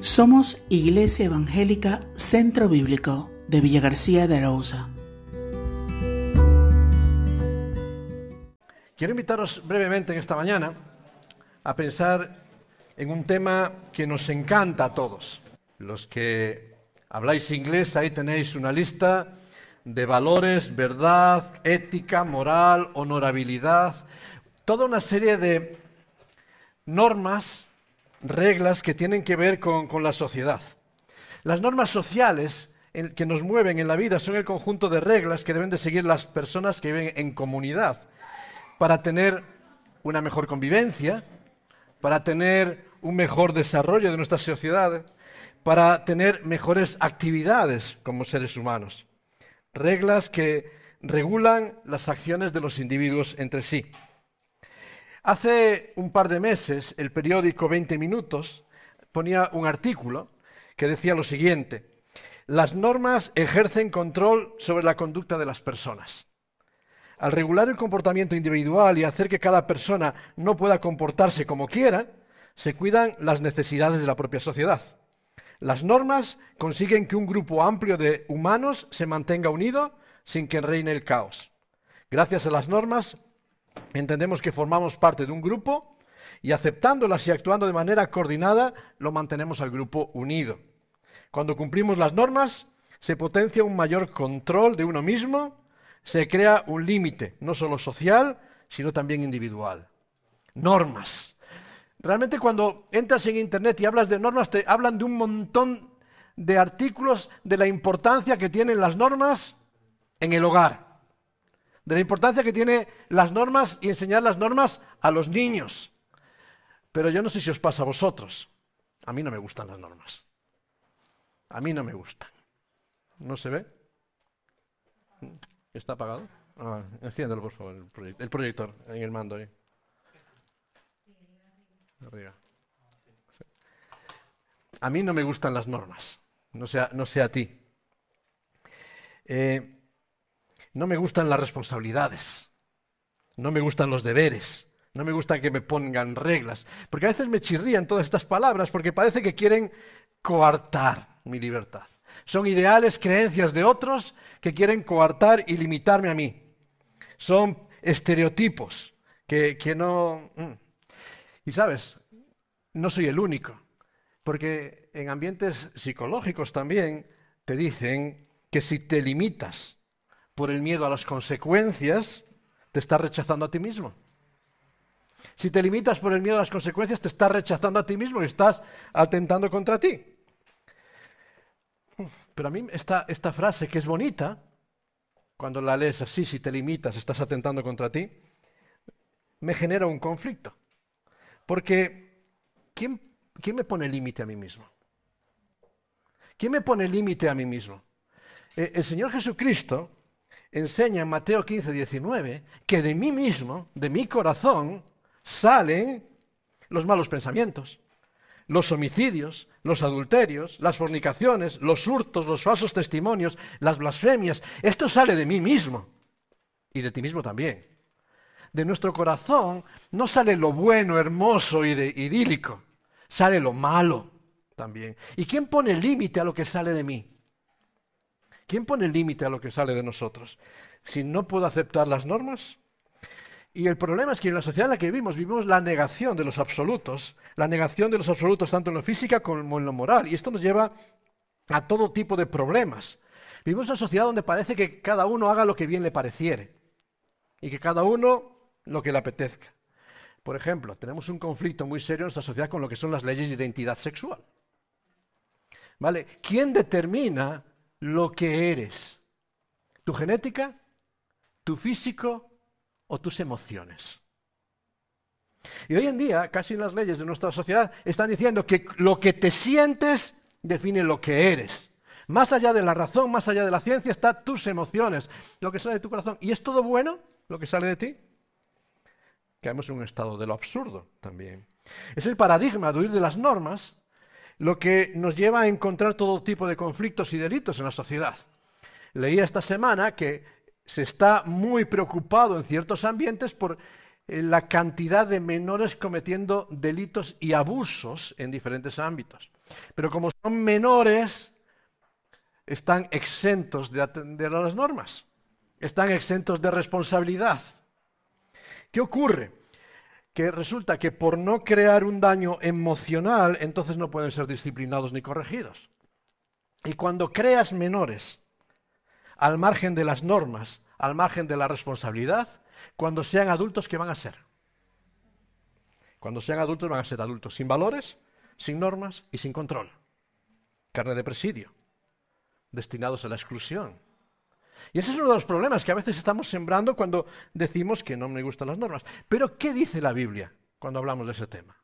Somos Iglesia Evangélica Centro Bíblico de Villa García de Arauza. Quiero invitaros brevemente en esta mañana a pensar en un tema que nos encanta a todos. Los que habláis inglés, ahí tenéis una lista de valores, verdad, ética, moral, honorabilidad, toda una serie de normas reglas que tienen que ver con, la sociedad. Las normas sociales que nos mueven en la vida son el conjunto de reglas que deben de seguir las personas que viven en comunidad para tener una mejor convivencia, para tener un mejor desarrollo de nuestra sociedad, para tener mejores actividades como seres humanos. Reglas que regulan las acciones de los individuos entre sí. Hace un par de meses el periódico 20 Minutos ponía un artículo que decía lo siguiente, las normas ejercen control sobre la conducta de las personas. Al regular el comportamiento individual y hacer que cada persona no pueda comportarse como quiera, se cuidan las necesidades de la propia sociedad. Las normas consiguen que un grupo amplio de humanos se mantenga unido sin que reine el caos. Gracias a las normas, entendemos que formamos parte de un grupo y aceptándolas y actuando de manera coordinada, lo mantenemos al grupo unido. Cuando cumplimos las normas, se potencia un mayor control de uno mismo, se crea un límite, no solo social, sino también individual. Normas. Realmente cuando entras en Internet y hablas de normas, te hablan de un montón de artículos de la importancia que tienen las normas en el hogar de la importancia que tiene las normas y enseñar las normas a los niños. Pero yo no sé si os pasa a vosotros. A mí no me gustan las normas. A mí no me gustan. ¿No se ve? ¿Está apagado? Ah, enciéndelo, por favor, el, proyector en el mando ahí. A mí no me gustan las normas. No sea, no sea a ti. Eh, no me gustan las responsabilidades, no me gustan los deberes, no me gusta que me pongan reglas, porque a veces me chirrían todas estas palabras porque parece que quieren coartar mi libertad. Son ideales, creencias de otros que quieren coartar y limitarme a mí. Son estereotipos que, que no... Mm. Y sabes, no soy el único, porque en ambientes psicológicos también te dicen que si te limitas por el miedo a las consecuencias, te estás rechazando a ti mismo. Si te limitas por el miedo a las consecuencias, te estás rechazando a ti mismo y estás atentando contra ti. Pero a mí esta, esta frase, que es bonita, cuando la lees así, si te limitas, estás atentando contra ti, me genera un conflicto. Porque, ¿quién, me pone límite a mí mismo? ¿Quién me pone límite a mí mismo? Eh, el Señor Jesucristo enseña en Mateo 15, 19, que de mí mismo, de mi corazón, salen los malos pensamientos, los homicidios, los adulterios, las fornicaciones, los hurtos, los falsos testimonios, las blasfemias. Esto sale de mí mismo y de ti mismo también. De nuestro corazón no sale lo bueno, hermoso y idílico, sale lo malo también. ¿Y quién pone límite a lo que sale de mí? ¿Quién pone límite a lo que sale de nosotros? Si no puedo aceptar las normas. Y el problema es que en la sociedad en la que vivimos, vivimos la negación de los absolutos, la negación de los absolutos tanto en lo física como en lo moral. Y esto nos lleva a todo tipo de problemas. Vivimos en una sociedad donde parece que cada uno haga lo que bien le pareciere y que cada uno lo que le apetezca. Por ejemplo, tenemos un conflicto muy serio en nuestra sociedad con lo que son las leyes de identidad sexual. ¿Vale? ¿Quién determina lo que eres. Tu genética, tu físico o tus emociones. Y hoy en día, casi las leyes de nuestra sociedad están diciendo que lo que te sientes define lo que eres. Más allá de la razón, más allá de la ciencia, están tus emociones, lo que sale de tu corazón. ¿Y es todo bueno lo que sale de ti? Caemos en un estado de lo absurdo también. Es el paradigma de huir de las normas lo que nos lleva a encontrar todo tipo de conflictos y delitos en la sociedad. Leía esta semana que se está muy preocupado en ciertos ambientes por eh, la cantidad de menores cometiendo delitos y abusos en diferentes ámbitos. Pero como son menores, están exentos de atender a las normas, están exentos de responsabilidad. ¿Qué ocurre? Que resulta que por no crear un daño emocional, entonces no pueden ser disciplinados ni corregidos. Y cuando creas menores al margen de las normas, al margen de la responsabilidad, cuando sean adultos, ¿qué van a ser? Cuando sean adultos van a ser adultos sin valores, sin normas y sin control. Carne de presidio, destinados a la exclusión. Y ese es uno de los problemas que a veces estamos sembrando cuando decimos que no me gustan las normas. Pero ¿qué dice la Biblia cuando hablamos de ese tema?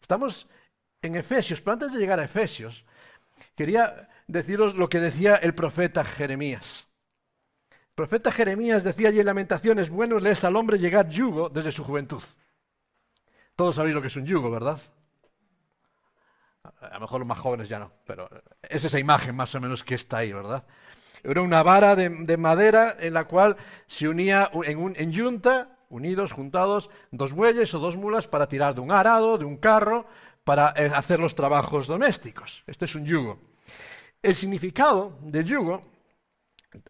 Estamos en Efesios, pero antes de llegar a Efesios, quería deciros lo que decía el profeta Jeremías. El profeta Jeremías decía allí en Lamentaciones, bueno es al hombre llegar yugo desde su juventud. Todos sabéis lo que es un yugo, ¿verdad? A lo mejor los más jóvenes ya no, pero es esa imagen más o menos que está ahí, ¿verdad? Era una vara de, madera en la cual se unía en, un, en yunta, unidos, juntados, dos bueyes o dos mulas para tirar de un arado, de un carro, para eh, hacer los trabajos domésticos. Este es un yugo. El significado del yugo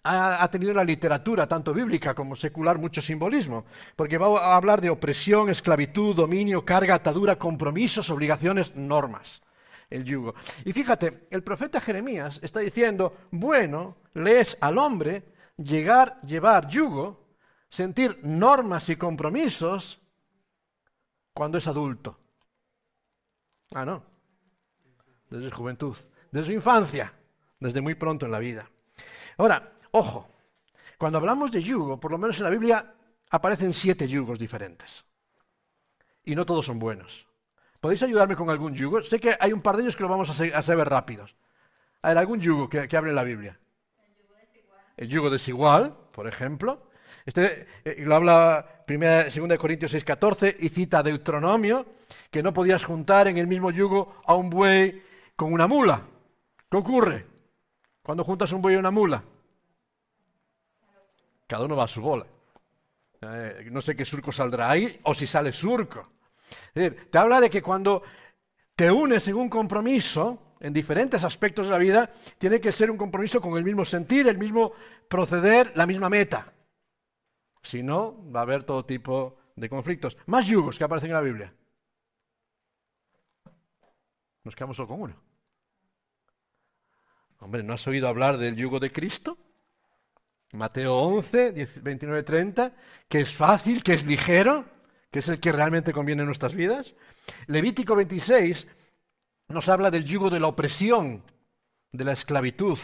ha, tenido en la literatura, tanto bíblica como secular, mucho simbolismo, porque va a hablar de opresión, esclavitud, dominio, carga, atadura, compromisos, obligaciones, normas. El yugo. Y fíjate, el profeta Jeremías está diciendo, bueno, lees al hombre llegar, llevar yugo, sentir normas y compromisos cuando es adulto. Ah, no. Desde juventud, desde infancia desde muy pronto en la vida. Ahora, ojo, cuando hablamos de yugo, por lo menos en la Biblia aparecen siete yugos diferentes. Y no todos son buenos. ¿Podéis ayudarme con algún yugo? Sé que hay un par de ellos que lo vamos a, saber rápidos. A ver, algún yugo que, hable en la Biblia. El yugo desigual. El yugo desigual, por ejemplo. Este eh, lo habla 2 Corintios 6:14 y cita Deuteronomio, que no podías juntar en el mismo yugo a un buey con una mula. ¿Qué ocurre? Cuando juntas un buey y una mula? Cada uno va a su bola. Eh, no sé qué surco saldrá ahí o si sale surco. Te habla de que cuando te unes en un compromiso, en diferentes aspectos de la vida, tiene que ser un compromiso con el mismo sentir, el mismo proceder, la misma meta. Si no, va a haber todo tipo de conflictos. Más yugos que aparecen en la Biblia. Nos quedamos solo con uno. Hombre, ¿no has oído hablar del yugo de Cristo? Mateo 11, 29, 30, que es fácil, que es ligero, que es el que realmente conviene en nuestras vidas. Levítico 26 nos habla del yugo de la opresión, de la esclavitud.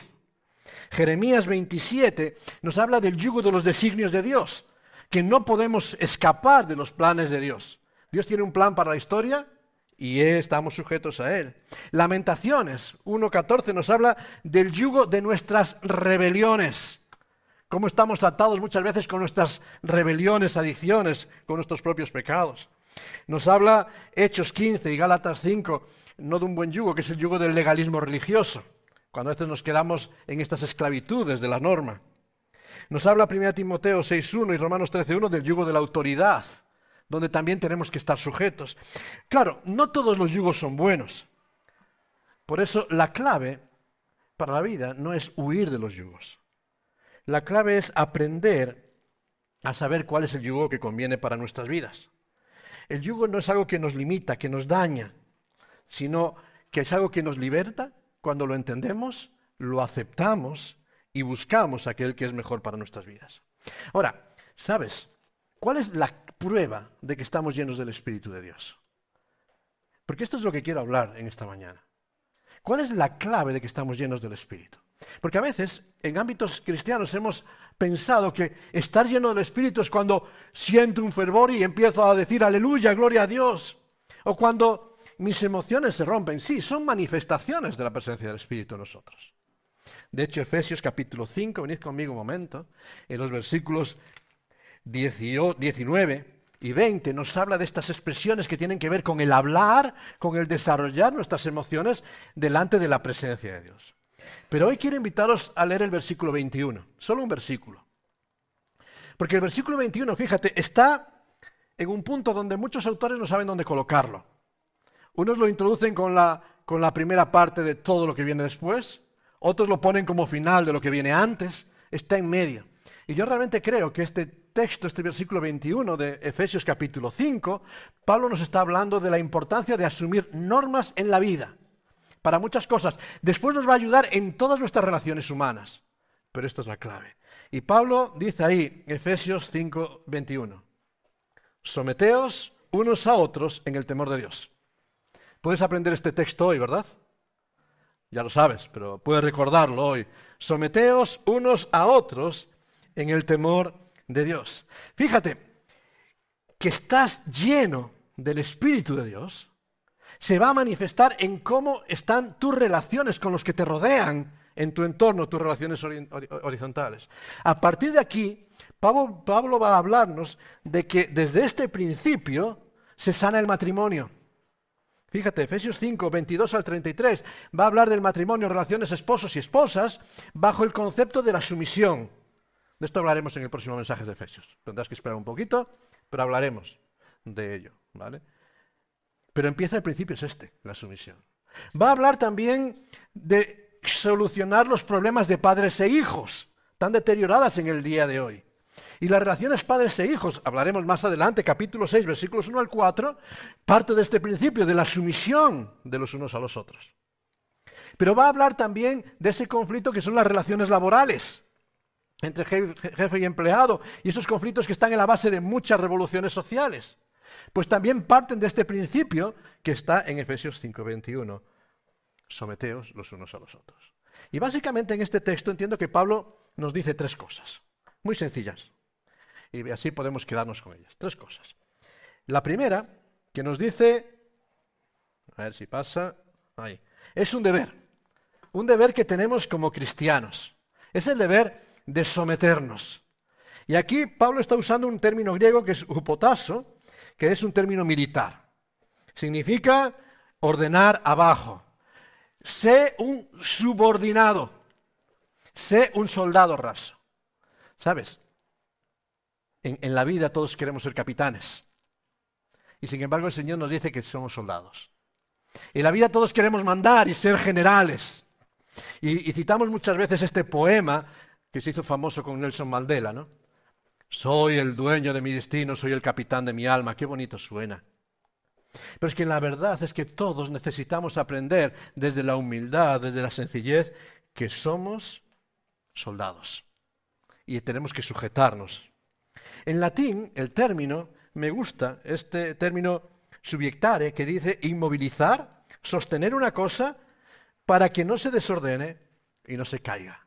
Jeremías 27 nos habla del yugo de los designios de Dios, que no podemos escapar de los planes de Dios. Dios tiene un plan para la historia y estamos sujetos a él. Lamentaciones 1.14 nos habla del yugo de nuestras rebeliones. Cómo estamos atados muchas veces con nuestras rebeliones, adicciones, con nuestros propios pecados. Nos habla Hechos 15 y Gálatas 5, no de un buen yugo, que es el yugo del legalismo religioso, cuando a veces nos quedamos en estas esclavitudes de la norma. Nos habla 1 Timoteo 6.1 y Romanos 13.1 del yugo de la autoridad donde también tenemos que estar sujetos. Claro, no todos los yugos son buenos. Por eso la clave para la vida no es huir de los yugos. La clave es aprender a saber cuál es el yugo que conviene para nuestras vidas. El yugo no es algo que nos limita, que nos daña, sino que es algo que nos liberta cuando lo entendemos, lo aceptamos y buscamos aquel que es mejor para nuestras vidas. Ahora, ¿sabes? ¿Cuál es la prueba de que estamos llenos del Espíritu de Dios? Porque esto es lo que quiero hablar en esta mañana. ¿Cuál es la clave de que estamos llenos del Espíritu? Porque a veces en ámbitos cristianos hemos pensado que estar lleno del Espíritu es cuando siento un fervor y empiezo a decir aleluya, gloria a Dios. O cuando mis emociones se rompen. Sí, son manifestaciones de la presencia del Espíritu en nosotros. De hecho, Efesios capítulo 5, venid conmigo un momento, en los versículos 19 y 20 nos habla de estas expresiones que tienen que ver con el hablar, con el desarrollar nuestras emociones delante de la presencia de Dios. Pero hoy quiero invitaros a leer el versículo 21, solo un versículo. Porque el versículo 21, fíjate, está en un punto donde muchos autores no saben dónde colocarlo. Unos lo introducen con la con la primera parte de todo lo que viene después, otros lo ponen como final de lo que viene antes, está en medio. Y yo realmente creo que este texto, este versículo 21 de Efesios capítulo 5, Pablo nos está hablando de la importancia de asumir normas en la vida para muchas cosas. Después nos va a ayudar en todas nuestras relaciones humanas. Pero esto es la clave. Y Pablo dice ahí, Efesios 5, 21, someteos unos a otros en el temor de Dios. Puedes aprender este texto hoy, ¿verdad? Ya lo sabes, pero puedes recordarlo hoy. Someteos unos a otros en el temor de Dios. Fíjate que estás lleno del Espíritu de Dios, se va a manifestar en cómo están tus relaciones con los que te rodean en tu entorno, tus relaciones horizontales. A partir de aquí, Pablo, va a hablarnos de que desde este principio se sana el matrimonio. Fíjate, Efesios 5, 22 al 33, va a hablar del matrimonio, relaciones esposos y esposas, bajo el concepto de la sumisión. De esto hablaremos en el próximo mensaje de Efesios. Tendrás que esperar un poquito, pero hablaremos de ello. ¿vale? Pero empieza el principio, es este, la sumisión. Va a hablar también de solucionar los problemas de padres e hijos, tan deterioradas en el día de hoy. Y las relaciones padres e hijos, hablaremos más adelante, capítulo 6, versículos 1 al 4, parte de este principio de la sumisión de los unos a los otros. Pero va a hablar también de ese conflicto que son las relaciones laborales entre jefe y empleado, y esos conflictos que están en la base de muchas revoluciones sociales. Pues también parten de este principio que está en Efesios 5:21. Someteos los unos a los otros. Y básicamente en este texto entiendo que Pablo nos dice tres cosas, muy sencillas. Y así podemos quedarnos con ellas. Tres cosas. La primera, que nos dice, a ver si pasa, ahí, es un deber. Un deber que tenemos como cristianos. Es el deber de someternos. Y aquí Pablo está usando un término griego que es upotaso, que es un término militar. Significa ordenar abajo. Sé un subordinado. Sé un soldado raso. ¿Sabes? En, la vida todos queremos ser capitanes. Y sin embargo el Señor nos dice que somos soldados. En la vida todos queremos mandar y ser generales. Y, y citamos muchas veces este poema que se hizo famoso con Nelson Mandela, ¿no? Soy el dueño de mi destino, soy el capitán de mi alma. Qué bonito suena. Pero es que la verdad es que todos necesitamos aprender desde la humildad, desde la sencillez, que somos soldados. Y tenemos que sujetarnos. En latín, el término, me gusta, este término subiectare, que dice inmovilizar, sostener una cosa para que no se desordene y no se caiga.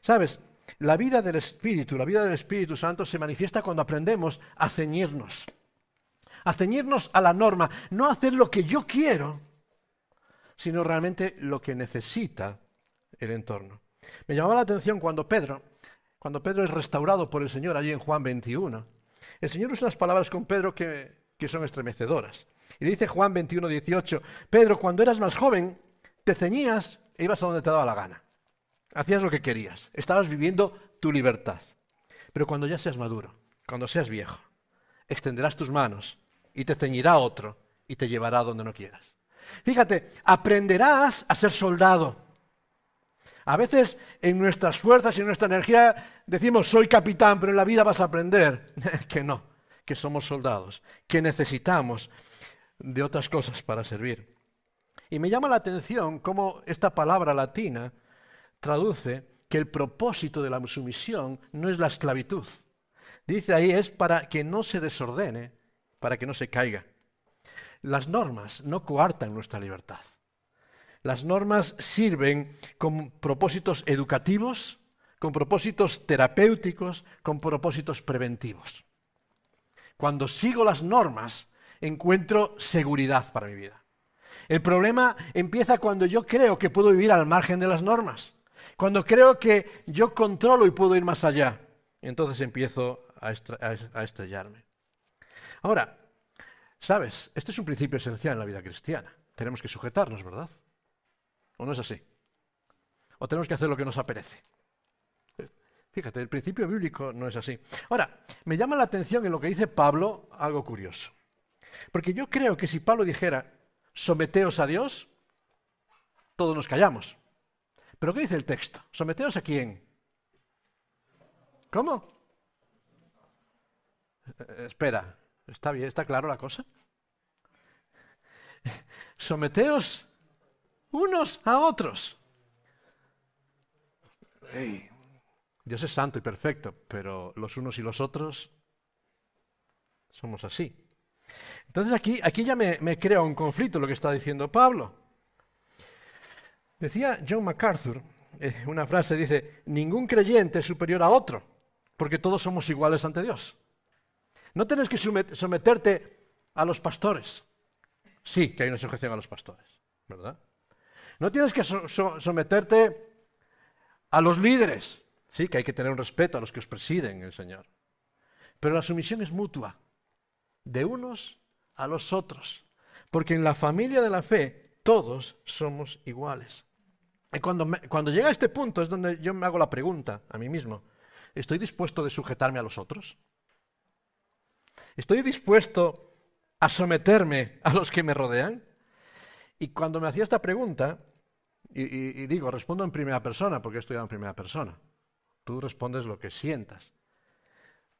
¿Sabes? La vida del Espíritu, la vida del Espíritu Santo se manifiesta cuando aprendemos a ceñirnos. A ceñirnos a la norma, no hacer lo que yo quiero, sino realmente lo que necesita el entorno. Me llamaba la atención cuando Pedro, cuando Pedro es restaurado por el Señor allí en Juan 21, el Señor usa unas palabras con Pedro que, que son estremecedoras. Y dice Juan 21, 18, Pedro, cuando eras más joven, te ceñías e ibas a donde te daba la gana. Hacías lo que querías. Estabas viviendo tu libertad. Pero cuando ya seas maduro, cuando seas viejo, extenderás tus manos y te ceñirá otro y te llevará donde no quieras. Fíjate, aprenderás a ser soldado. A veces en nuestras fuerzas y en nuestra energía decimos soy capitán, pero en la vida vas a aprender que no, que somos soldados, que necesitamos de otras cosas para servir. Y me llama la atención cómo esta palabra latina traduce que el propósito de la sumisión no es la esclavitud. Dice ahí es para que no se desordene, para que no se caiga. Las normas no coartan nuestra libertad. Las normas sirven con propósitos educativos, con propósitos terapéuticos, con propósitos preventivos. Cuando sigo las normas, encuentro seguridad para mi vida. El problema empieza cuando yo creo que puedo vivir al margen de las normas. Cuando creo que yo controlo y puedo ir más allá, entonces empiezo a, estrellarme. Ahora, ¿sabes? Este es un principio esencial en la vida cristiana. Tenemos que sujetarnos, ¿verdad? ¿O no es así? ¿O tenemos que hacer lo que nos apetece? Fíjate, el principio bíblico no es así. Ahora, me llama la atención en lo que dice Pablo algo curioso. Porque yo creo que si Pablo dijera, someteos a Dios, todos nos callamos. ¿Pero qué dice el texto? ¿Someteos a quién? ¿Cómo? Eh, espera, ¿está bien? ¿Está claro la cosa? Someteos unos a otros. Dios es santo y perfecto, pero los unos y los otros somos así. Entonces aquí, aquí ya me, me crea un conflicto lo que está diciendo Pablo. Decía John MacArthur, eh, una frase dice, ningún creyente es superior a otro, porque todos somos iguales ante Dios. No tienes que someterte a los pastores. Sí, que hay una sujeción a los pastores, ¿verdad? No tienes que someterte a los líderes. Sí, que hay que tener un respeto a los que os presiden el Señor. Pero la sumisión es mutua, de unos a los otros. Porque en la familia de la fe todos somos iguales. Y cuando, cuando llega a este punto es donde yo me hago la pregunta a mí mismo, ¿estoy dispuesto de sujetarme a los otros? ¿Estoy dispuesto a someterme a los que me rodean? Y cuando me hacía esta pregunta, y, digo, respondo en primera persona porque he estudiado en primera persona. Tú respondes lo que sientas.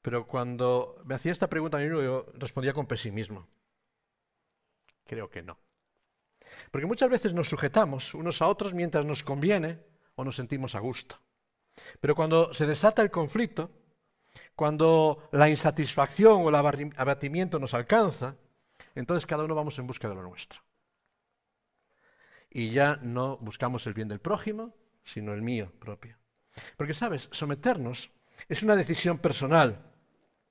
Pero cuando me hacía esta pregunta a mí, yo respondía con pesimismo. Creo que no. Porque muchas veces nos sujetamos unos a otros mientras nos conviene o nos sentimos a gusto. Pero cuando se desata el conflicto, cuando la insatisfacción o el abatimiento nos alcanza, entonces cada uno vamos en busca de lo nuestro y ya no buscamos el bien del prójimo, sino el mío propio. Porque, ¿sabes? Someternos es una decisión personal.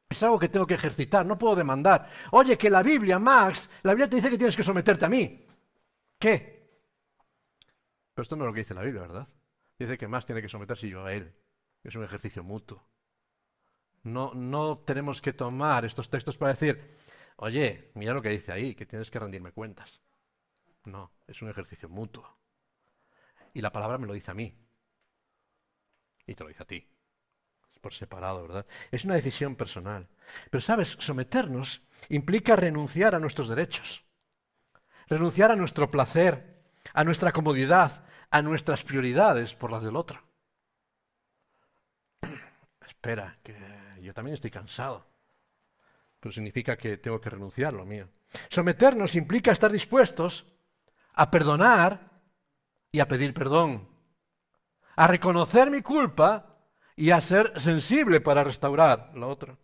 Es algo que tengo que ejercitar, no puedo demandar. Oye, que la Biblia, Max, la Biblia te dice que tienes que someterte a mí. ¿Qué? Pero esto no es lo que dice la Biblia, ¿verdad? Dice que más tiene que someterse yo a él. Es un ejercicio mutuo. No, no tenemos que tomar estos textos para decir, oye, mira lo que dice ahí, que tienes que rendirme cuentas. No, es un ejercicio mutuo. Y la palabra me lo dice a mí. Y te lo dice a ti. Es por separado, ¿verdad? Es una decisión personal. Pero sabes, someternos implica renunciar a nuestros derechos. Renunciar a nuestro placer, a nuestra comodidad, a nuestras prioridades por las del otro. Espera, que yo también estoy cansado. Pero significa que tengo que renunciar lo mío. Someternos implica estar dispuestos a perdonar y a pedir perdón, a reconocer mi culpa y a ser sensible para restaurar lo otro.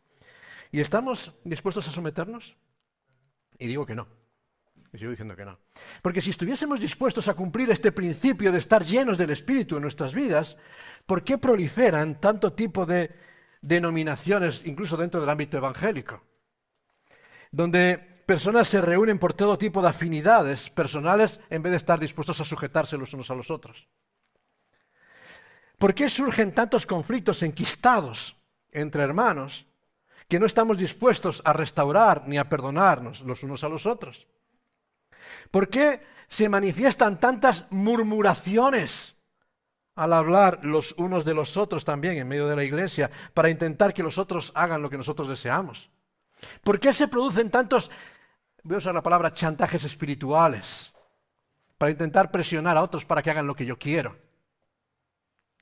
¿Y estamos dispuestos a someternos? Y digo que no. Y sigo diciendo que no. Porque si estuviésemos dispuestos a cumplir este principio de estar llenos del Espíritu en nuestras vidas, ¿por qué proliferan tanto tipo de denominaciones, incluso dentro del ámbito evangélico? Donde personas se reúnen por todo tipo de afinidades personales en vez de estar dispuestos a sujetarse los unos a los otros. ¿Por qué surgen tantos conflictos enquistados entre hermanos que no estamos dispuestos a restaurar ni a perdonarnos los unos a los otros? ¿Por qué se manifiestan tantas murmuraciones al hablar los unos de los otros también en medio de la iglesia para intentar que los otros hagan lo que nosotros deseamos? ¿Por qué se producen tantos voy a usar la palabra chantajes espirituales, para intentar presionar a otros para que hagan lo que yo quiero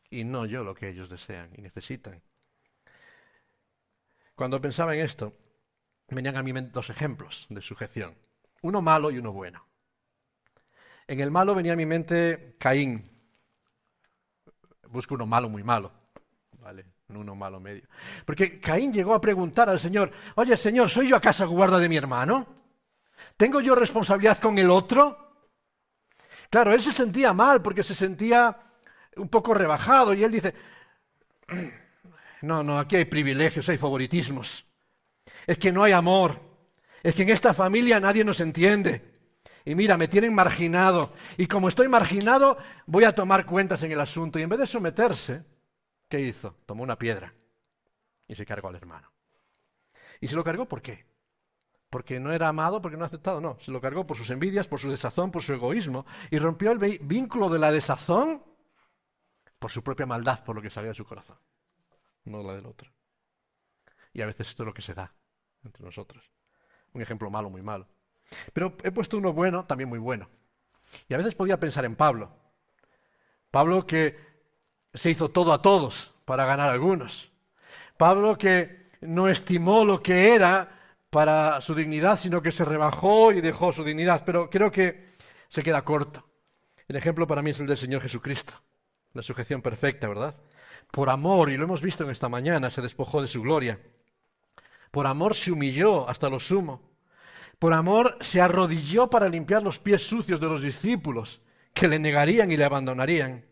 y no yo lo que ellos desean y necesitan. Cuando pensaba en esto, venían a mi mente dos ejemplos de sujeción, uno malo y uno bueno. En el malo venía a mi mente Caín. Busco uno malo, muy malo. ¿Vale? No uno malo medio. Porque Caín llegó a preguntar al Señor, oye Señor, ¿soy yo acaso guarda de mi hermano? ¿Tengo yo responsabilidad con el otro? Claro, él se sentía mal porque se sentía un poco rebajado y él dice, no, no, aquí hay privilegios, hay favoritismos. Es que no hay amor. Es que en esta familia nadie nos entiende. Y mira, me tienen marginado. Y como estoy marginado, voy a tomar cuentas en el asunto. Y en vez de someterse, ¿qué hizo? Tomó una piedra y se cargó al hermano. ¿Y se lo cargó por qué? porque no era amado, porque no aceptado, no, se lo cargó por sus envidias, por su desazón, por su egoísmo, y rompió el vínculo de la desazón por su propia maldad, por lo que salía de su corazón, no la del otro. Y a veces esto es lo que se da entre nosotros. Un ejemplo malo, muy malo. Pero he puesto uno bueno, también muy bueno. Y a veces podía pensar en Pablo. Pablo que se hizo todo a todos para ganar a algunos. Pablo que no estimó lo que era para su dignidad, sino que se rebajó y dejó su dignidad. Pero creo que se queda corto. El ejemplo para mí es el del Señor Jesucristo. La sujeción perfecta, ¿verdad? Por amor, y lo hemos visto en esta mañana, se despojó de su gloria. Por amor se humilló hasta lo sumo. Por amor se arrodilló para limpiar los pies sucios de los discípulos que le negarían y le abandonarían.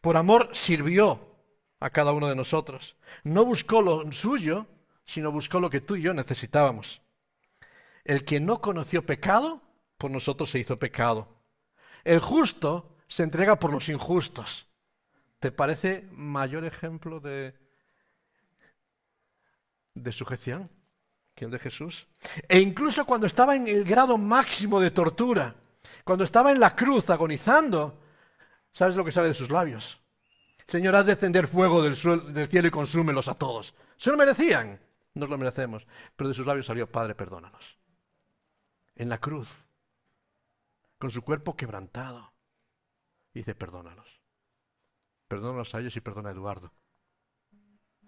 Por amor sirvió a cada uno de nosotros. No buscó lo suyo, sino buscó lo que tú y yo necesitábamos. El que no conoció pecado, por nosotros se hizo pecado. El justo se entrega por los injustos. ¿Te parece mayor ejemplo de, de sujeción que de Jesús? E incluso cuando estaba en el grado máximo de tortura, cuando estaba en la cruz agonizando, ¿sabes lo que sale de sus labios? Señor, haz descender fuego del, cielo y consúmelos a todos. ¿Se lo merecían? Nos lo merecemos. Pero de sus labios salió, Padre, perdónanos. En la cruz, con su cuerpo quebrantado, dice, perdónalos. Perdónalos a ellos y perdona a Eduardo.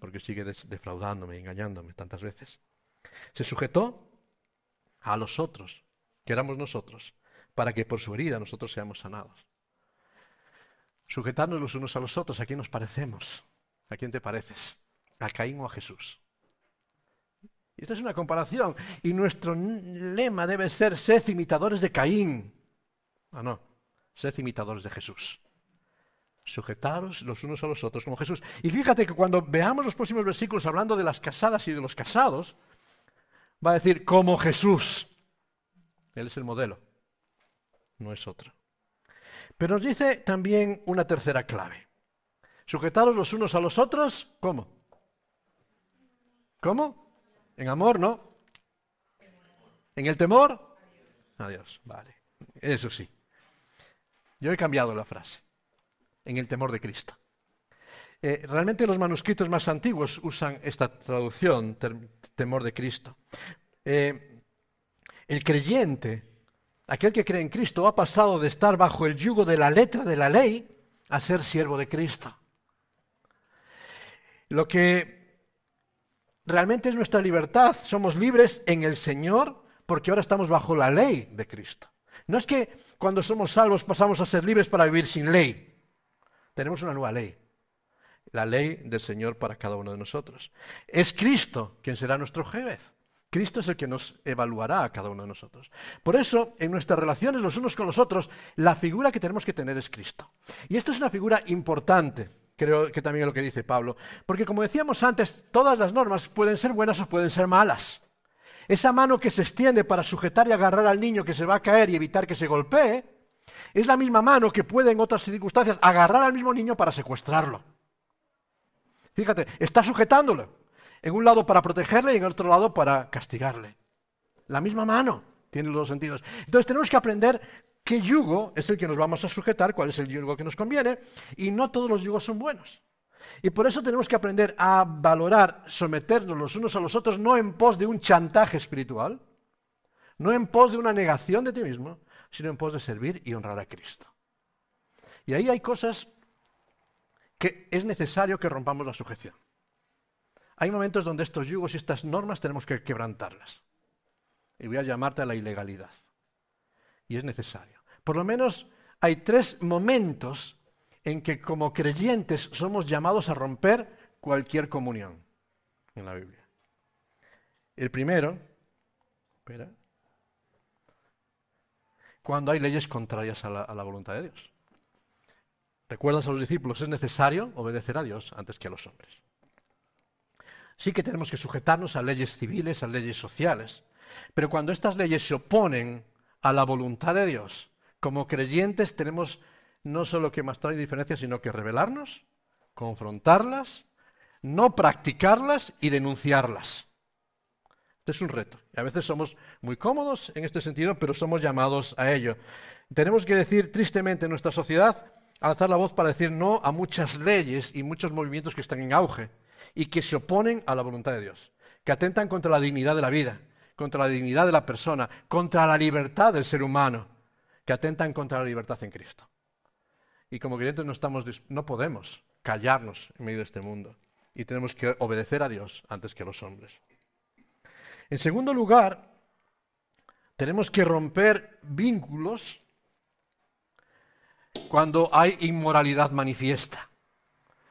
Porque sigue defraudándome, engañándome tantas veces. Se sujetó a los otros, que éramos nosotros, para que por su herida nosotros seamos sanados. Sujetarnos los unos a los otros, ¿a quién nos parecemos? ¿A quién te pareces? ¿A Caín o a Jesús? Y esta es una comparación. Y nuestro lema debe ser, sed imitadores de Caín. Ah, no, sed imitadores de Jesús. Sujetaros los unos a los otros como Jesús. Y fíjate que cuando veamos los próximos versículos hablando de las casadas y de los casados, va a decir como Jesús. Él es el modelo, no es otro. Pero nos dice también una tercera clave. Sujetaros los unos a los otros, ¿cómo? ¿Cómo? En amor, ¿no? ¿En el temor? Adiós, vale. Eso sí. Yo he cambiado la frase. En el temor de Cristo. Eh, realmente los manuscritos más antiguos usan esta traducción, temor de Cristo. Eh, el creyente, aquel que cree en Cristo, ha pasado de estar bajo el yugo de la letra de la ley a ser siervo de Cristo. Lo que realmente es nuestra libertad, somos libres en el Señor porque ahora estamos bajo la ley de Cristo. No es que cuando somos salvos pasamos a ser libres para vivir sin ley. Tenemos una nueva ley, la ley del Señor para cada uno de nosotros. Es Cristo quien será nuestro juez. Cristo es el que nos evaluará a cada uno de nosotros. Por eso, en nuestras relaciones los unos con los otros, la figura que tenemos que tener es Cristo. Y esto es una figura importante, creo que también es lo que dice Pablo, porque como decíamos antes, todas las normas pueden ser buenas o pueden ser malas. Esa mano que se extiende para sujetar y agarrar al niño que se va a caer y evitar que se golpee, es la misma mano que puede en otras circunstancias agarrar al mismo niño para secuestrarlo. Fíjate, está sujetándolo en un lado para protegerle y en el otro lado para castigarle. La misma mano tiene los dos sentidos. Entonces tenemos que aprender qué yugo es el que nos vamos a sujetar, cuál es el yugo que nos conviene, y no todos los yugos son buenos. Y por eso tenemos que aprender a valorar, someternos los unos a los otros, no en pos de un chantaje espiritual, no en pos de una negación de ti mismo, sino en pos de servir y honrar a Cristo. Y ahí hay cosas que es necesario que rompamos la sujeción. Hay momentos donde estos yugos y estas normas tenemos que quebrantarlas. Y voy a llamarte a la ilegalidad. Y es necesario. Por lo menos hay tres momentos en que como creyentes somos llamados a romper cualquier comunión en la Biblia. El primero, espera, cuando hay leyes contrarias a la, voluntad de Dios. Recuerdas a los discípulos, es necesario obedecer a Dios antes que a los hombres. Sí que tenemos que sujetarnos a leyes civiles, a leyes sociales, pero cuando estas leyes se oponen a la voluntad de Dios, como creyentes tenemos no solo que mostrar indiferencia, sino que revelarnos, confrontarlas, no practicarlas y denunciarlas. Es un reto. A veces somos muy cómodos en este sentido, pero somos llamados a ello. Tenemos que decir tristemente en nuestra sociedad, alzar la voz para decir no a muchas leyes y muchos movimientos que están en auge y que se oponen a la voluntad de Dios, que atentan contra la dignidad de la vida, contra la dignidad de la persona, contra la libertad del ser humano, que atentan contra la libertad en Cristo. Y como creyentes no, estamos, no podemos callarnos en medio de este mundo. Y tenemos que obedecer a Dios antes que a los hombres. En segundo lugar, tenemos que romper vínculos cuando hay inmoralidad manifiesta.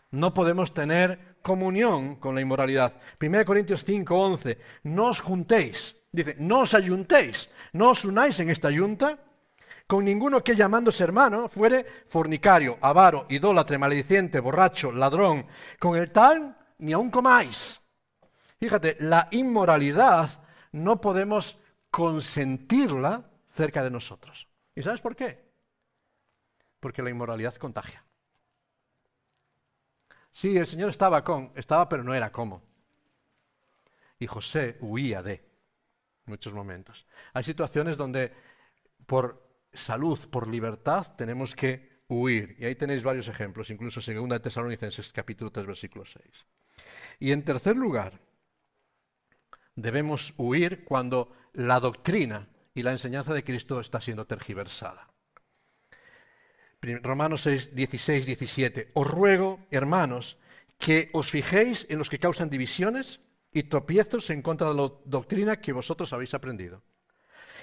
No podemos tener comunión con la inmoralidad. 1 Corintios 5, 11. No os juntéis. Dice, no os ayuntéis. No os unáis en esta yunta con ninguno que llamándose hermano fuere fornicario, avaro, idólatre, malediciente, borracho, ladrón. Con el tal ni aun comáis. Fíjate, la inmoralidad no podemos consentirla cerca de nosotros. ¿Y sabes por qué? Porque la inmoralidad contagia. Sí, el Señor estaba con, estaba pero no era como. Y José huía de muchos momentos. Hay situaciones donde por salud, por libertad, tenemos que huir. Y ahí tenéis varios ejemplos, incluso en 2 Tesalonicenses capítulo 3, versículo 6. Y en tercer lugar, debemos huir cuando la doctrina y la enseñanza de Cristo está siendo tergiversada. Romanos 6, 16, 17. Os ruego, hermanos, que os fijéis en los que causan divisiones y tropiezos en contra de la doctrina que vosotros habéis aprendido,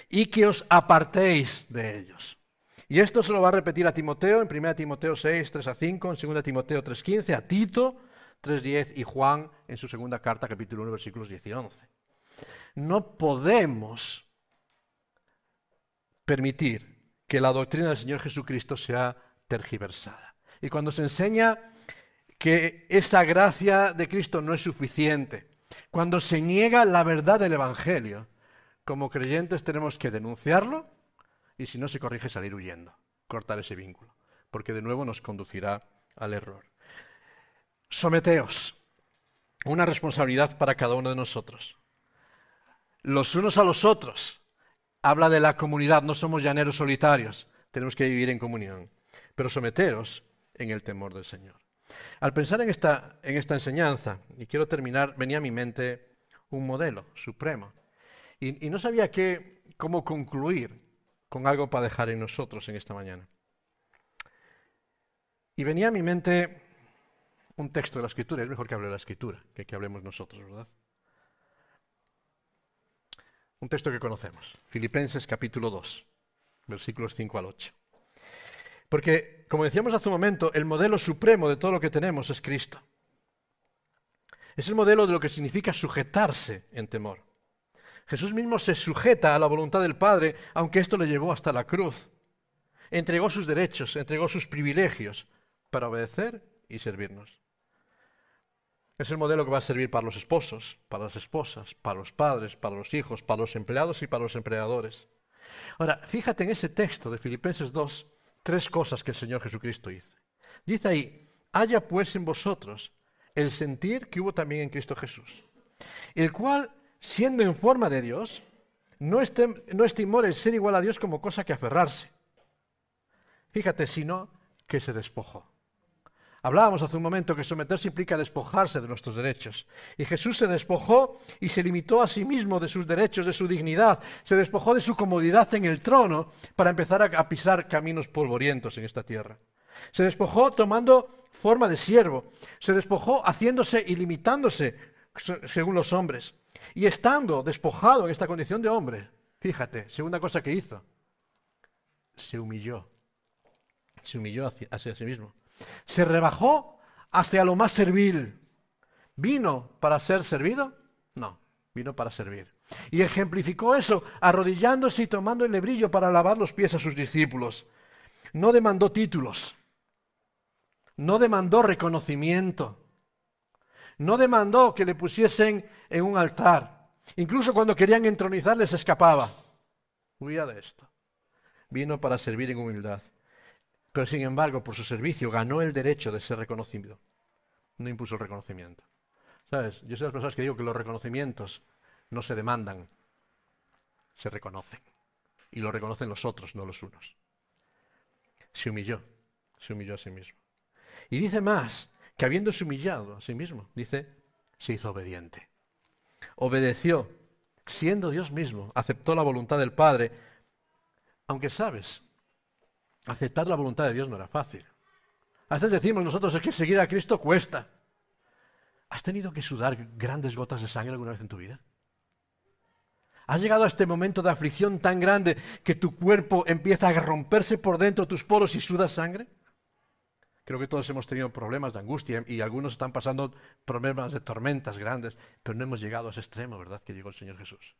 y que os apartéis de ellos. Y esto se lo va a repetir a Timoteo en 1 Timoteo 6, 3 a 5, en 2 Timoteo 3, 15, a Tito 3, 10 y Juan en su segunda carta, capítulo 1, versículos 10 y 11 no podemos permitir que la doctrina del Señor Jesucristo sea tergiversada. Y cuando se enseña que esa gracia de Cristo no es suficiente, cuando se niega la verdad del Evangelio, como creyentes tenemos que denunciarlo y si no se corrige salir huyendo, cortar ese vínculo, porque de nuevo nos conducirá al error. Someteos, una responsabilidad para cada uno de nosotros los unos a los otros. Habla de la comunidad, no somos llaneros solitarios, tenemos que vivir en comunión, pero someteros en el temor del Señor. Al pensar en esta, en esta enseñanza, y quiero terminar, venía a mi mente un modelo supremo, y, no sabía qué, cómo concluir con algo para dejar en nosotros en esta mañana. Y venía a mi mente un texto de la Escritura, es mejor que hable de la Escritura que que hablemos nosotros, ¿verdad? Un texto que conocemos, Filipenses capítulo 2, versículos 5 al 8. Porque, como decíamos hace un momento, el modelo supremo de todo lo que tenemos es Cristo. Es el modelo de lo que significa sujetarse en temor. Jesús mismo se sujeta a la voluntad del Padre, aunque esto le llevó hasta la cruz. Entregó sus derechos, entregó sus privilegios para obedecer y servirnos. Es el modelo que va a servir para los esposos, para las esposas, para los padres, para los hijos, para los empleados y para los empleadores. Ahora, fíjate en ese texto de Filipenses 2, tres cosas que el Señor Jesucristo hizo. Dice ahí, haya pues en vosotros el sentir que hubo también en Cristo Jesús, el cual, siendo en forma de Dios, no, no estimó el ser igual a Dios como cosa que aferrarse. Fíjate, sino que se despojó. Hablábamos hace un momento que someterse implica despojarse de nuestros derechos. Y Jesús se despojó y se limitó a sí mismo de sus derechos, de su dignidad. Se despojó de su comodidad en el trono para empezar a, pisar caminos polvorientos en esta tierra. Se despojó tomando forma de siervo. Se despojó haciéndose y limitándose según los hombres. Y estando despojado en esta condición de hombre, fíjate, segunda cosa que hizo, se humilló. Se humilló hacia sí mismo. Se rebajó hasta lo más servil. ¿Vino para ser servido? No, vino para servir. Y ejemplificó eso arrodillándose y tomando el lebrillo para lavar los pies a sus discípulos. No demandó títulos. No demandó reconocimiento. No demandó que le pusiesen en un altar. Incluso cuando querían entronizarle se escapaba. Huía de esto. Vino para servir en humildad. Pero sin embargo, por su servicio ganó el derecho de ser reconocido. No impuso el reconocimiento. ¿Sabes? Yo soy de las personas que digo que los reconocimientos no se demandan, se reconocen. Y lo reconocen los otros, no los unos. Se humilló, se humilló a sí mismo. Y dice más, que habiéndose humillado a sí mismo, dice, se hizo obediente. Obedeció, siendo Dios mismo, aceptó la voluntad del Padre, aunque sabes, aceptar la voluntad de Dios no era fácil. A veces decimos nosotros es que seguir a Cristo cuesta. ¿Has tenido que sudar grandes gotas de sangre alguna vez en tu vida? ¿Has llegado a este momento de aflicción tan grande que tu cuerpo empieza a romperse por dentro, tus poros y sudas sangre? Creo que todos hemos tenido problemas de angustia y algunos están pasando problemas de tormentas grandes, pero no hemos llegado a ese extremo, ¿verdad? Que llegó el Señor Jesús.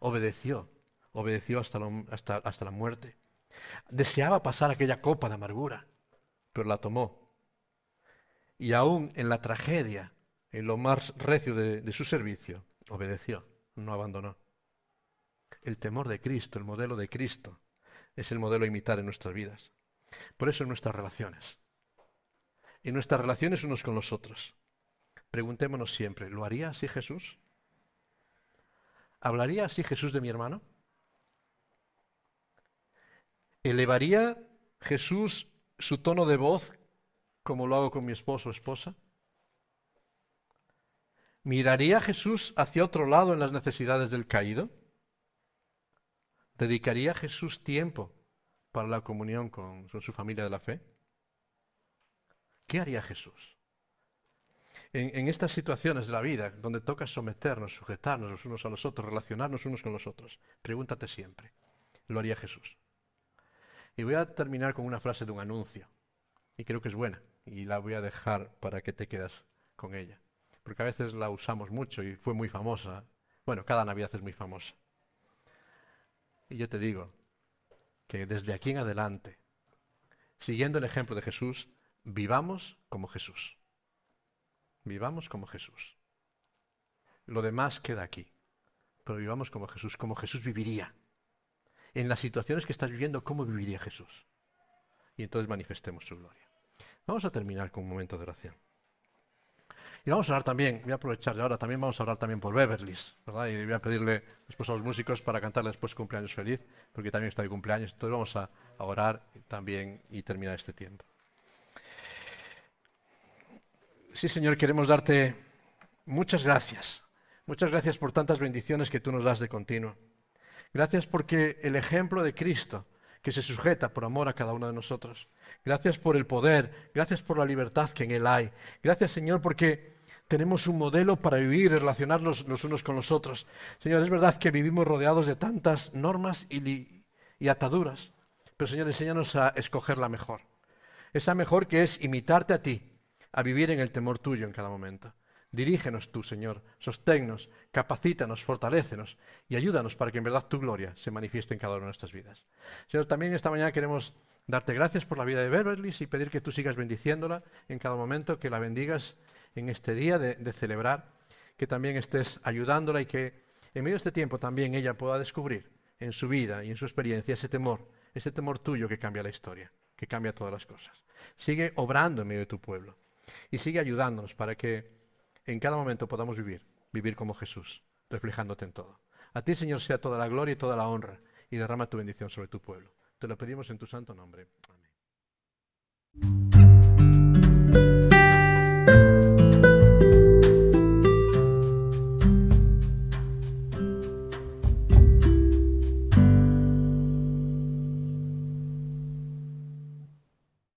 Obedeció, obedeció hasta, hasta, hasta la muerte. Deseaba pasar aquella copa de amargura, pero la tomó. Y aún en la tragedia, en lo más recio de su servicio, obedeció, no abandonó. El temor de Cristo, el modelo de Cristo, es el modelo a imitar en nuestras vidas. Por eso en nuestras relaciones en nuestras relaciones unos con los otros. Preguntémonos siempre, ¿lo haría así Jesús? ¿Hablaría así Jesús de mi hermano? ¿Elevaría Jesús su tono de voz como lo hago con mi esposo o esposa? ¿Miraría Jesús hacia otro lado en las necesidades del caído? ¿Dedicaría Jesús tiempo para la comunión con, su familia de la fe? ¿Qué haría Jesús? En, estas situaciones de la vida, donde toca someternos, sujetarnos los unos a los otros, relacionarnos unos con los otros, pregúntate siempre, ¿lo haría Jesús? Y voy a terminar con una frase de un anuncio, y creo que es buena, y la voy a dejar para que te quedas con ella, porque a veces la usamos mucho y fue muy famosa. Bueno, cada Navidad es muy famosa. Y yo te digo que desde aquí en adelante, siguiendo el ejemplo de Jesús, Vivamos como Jesús. Vivamos como Jesús. Lo demás queda aquí. Pero vivamos como Jesús, como Jesús viviría. En las situaciones que estás viviendo, ¿cómo viviría Jesús? Y entonces manifestemos su gloria. Vamos a terminar con un momento de oración. Y vamos a hablar también, voy a aprovechar de ahora, también vamos a hablar también por Beverly's, ¿verdad? Y voy a pedirle después a los músicos para cantarle después cumpleaños feliz, porque también está de cumpleaños. Entonces vamos a, a orar también y terminar este tiempo. Sí, Señor, queremos darte muchas gracias. Muchas gracias por tantas bendiciones que tú nos das de continuo. Gracias porque el ejemplo de Cristo, que se sujeta por amor a cada uno de nosotros. Gracias por el poder, gracias por la libertad que en Él hay. Gracias, Señor, porque tenemos un modelo para vivir y relacionarnos los unos con los otros. Señor, es verdad que vivimos rodeados de tantas normas y, y ataduras, pero Señor, enséñanos a escoger la mejor. Esa mejor que es imitarte a ti, a vivir en el temor tuyo en cada momento. Dirígenos tú, Señor, sosténnos, capacítanos, fortalécenos y ayúdanos para que en verdad tu gloria se manifieste en cada una de nuestras vidas. Señor, también esta mañana queremos darte gracias por la vida de Beverly y pedir que tú sigas bendiciéndola en cada momento, que la bendigas en este día de, de celebrar, que también estés ayudándola y que en medio de este tiempo también ella pueda descubrir en su vida y en su experiencia ese temor, ese temor tuyo que cambia la historia, que cambia todas las cosas. Sigue obrando en medio de tu pueblo y sigue ayudándonos para que en cada momento podamos vivir, vivir como Jesús, reflejándote en todo. A ti, Señor, sea toda la gloria y toda la honra y derrama tu bendición sobre tu pueblo. Te lo pedimos en tu santo nombre. Amén.